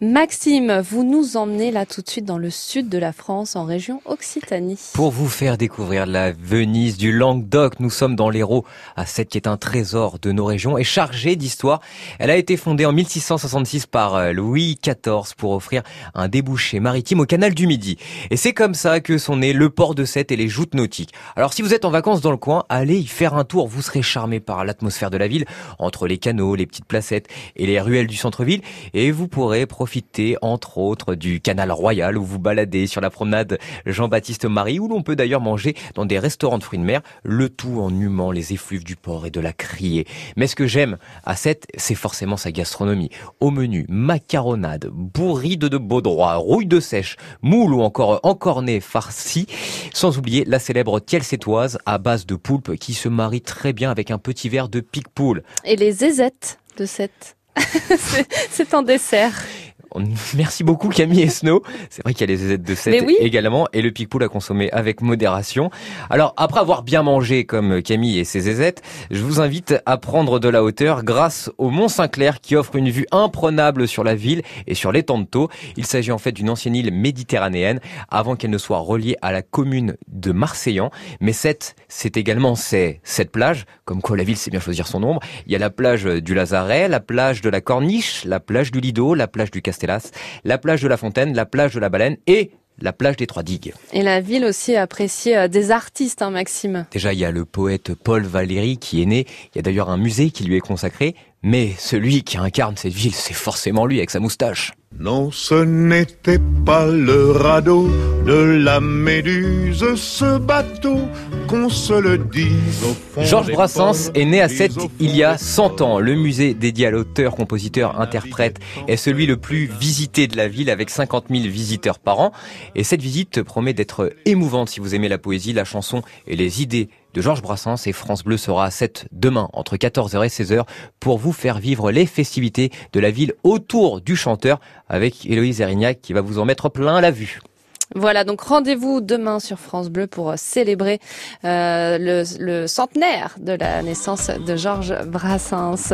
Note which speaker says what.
Speaker 1: Maxime, vous nous emmenez là tout de suite dans le sud de la France, en région Occitanie.
Speaker 2: Pour vous faire découvrir la Venise du Languedoc, nous sommes dans l'Hérault, à cette qui est un trésor de nos régions et chargée d'histoire. Elle a été fondée en 1666 par euh, Louis XIV pour offrir un débouché maritime au canal du Midi. Et c'est comme ça que sont nés le port de Sète et les joutes nautiques. Alors si vous êtes en vacances dans le coin, allez y faire un tour, vous serez charmé par l'atmosphère de la ville, entre les canaux, les petites placettes et les ruelles du centre-ville, et vous pourrez profiter profiter entre autres du canal royal où vous baladez sur la promenade Jean-Baptiste Marie où l'on peut d'ailleurs manger dans des restaurants de fruits de mer, le tout en humant les effluves du port et de la criée. Mais ce que j'aime à cette, c'est forcément sa gastronomie. Au menu, macaronade, bourride de baudroie, rouille de sèche, moule ou encore encornet farci, sans oublier la célèbre tielle à base de poulpe qui se marie très bien avec un petit verre de pique-poule.
Speaker 1: Et les zézettes de cette c'est un dessert.
Speaker 2: Merci beaucoup Camille et Snow. C'est vrai qu'il y a les aides de 7 également et le pic-poule à consommer avec modération. Alors après avoir bien mangé comme Camille et ses aisettes, je vous invite à prendre de la hauteur grâce au Mont Saint-Clair qui offre une vue imprenable sur la ville et sur l'étang de Thau. Il s'agit en fait d'une ancienne île méditerranéenne avant qu'elle ne soit reliée à la commune de Marseillan. Mais cette, c'est également cette plage, comme quoi la ville sait bien choisir son nombre. Il y a la plage du Lazaret, la plage de la Corniche, la plage du Lido, la plage du Castel la plage de la Fontaine, la plage de la Baleine et la plage des Trois Digues.
Speaker 1: Et la ville aussi appréciée euh, des artistes, hein, Maxime.
Speaker 2: Déjà, il y a le poète Paul Valéry qui est né. Il y a d'ailleurs un musée qui lui est consacré. Mais celui qui incarne cette ville, c'est forcément lui avec sa moustache.
Speaker 3: Non, ce n'était pas le radeau de la Méduse, ce bateau, qu'on se le dise au fond
Speaker 2: Georges Brassens est né à Sète il y a 100 ans. Le musée dédié à l'auteur, compositeur, interprète est celui le plus visité de la ville avec 50 000 visiteurs par an. Et cette visite promet d'être émouvante si vous aimez la poésie, la chanson et les idées de Georges Brassens et France Bleu sera à 7 demain entre 14h et 16h pour vous faire vivre les festivités de la ville autour du chanteur avec Héloïse Erignac qui va vous en mettre plein la vue.
Speaker 1: Voilà, donc rendez-vous demain sur France Bleu pour célébrer euh, le centenaire de la naissance de Georges Brassens.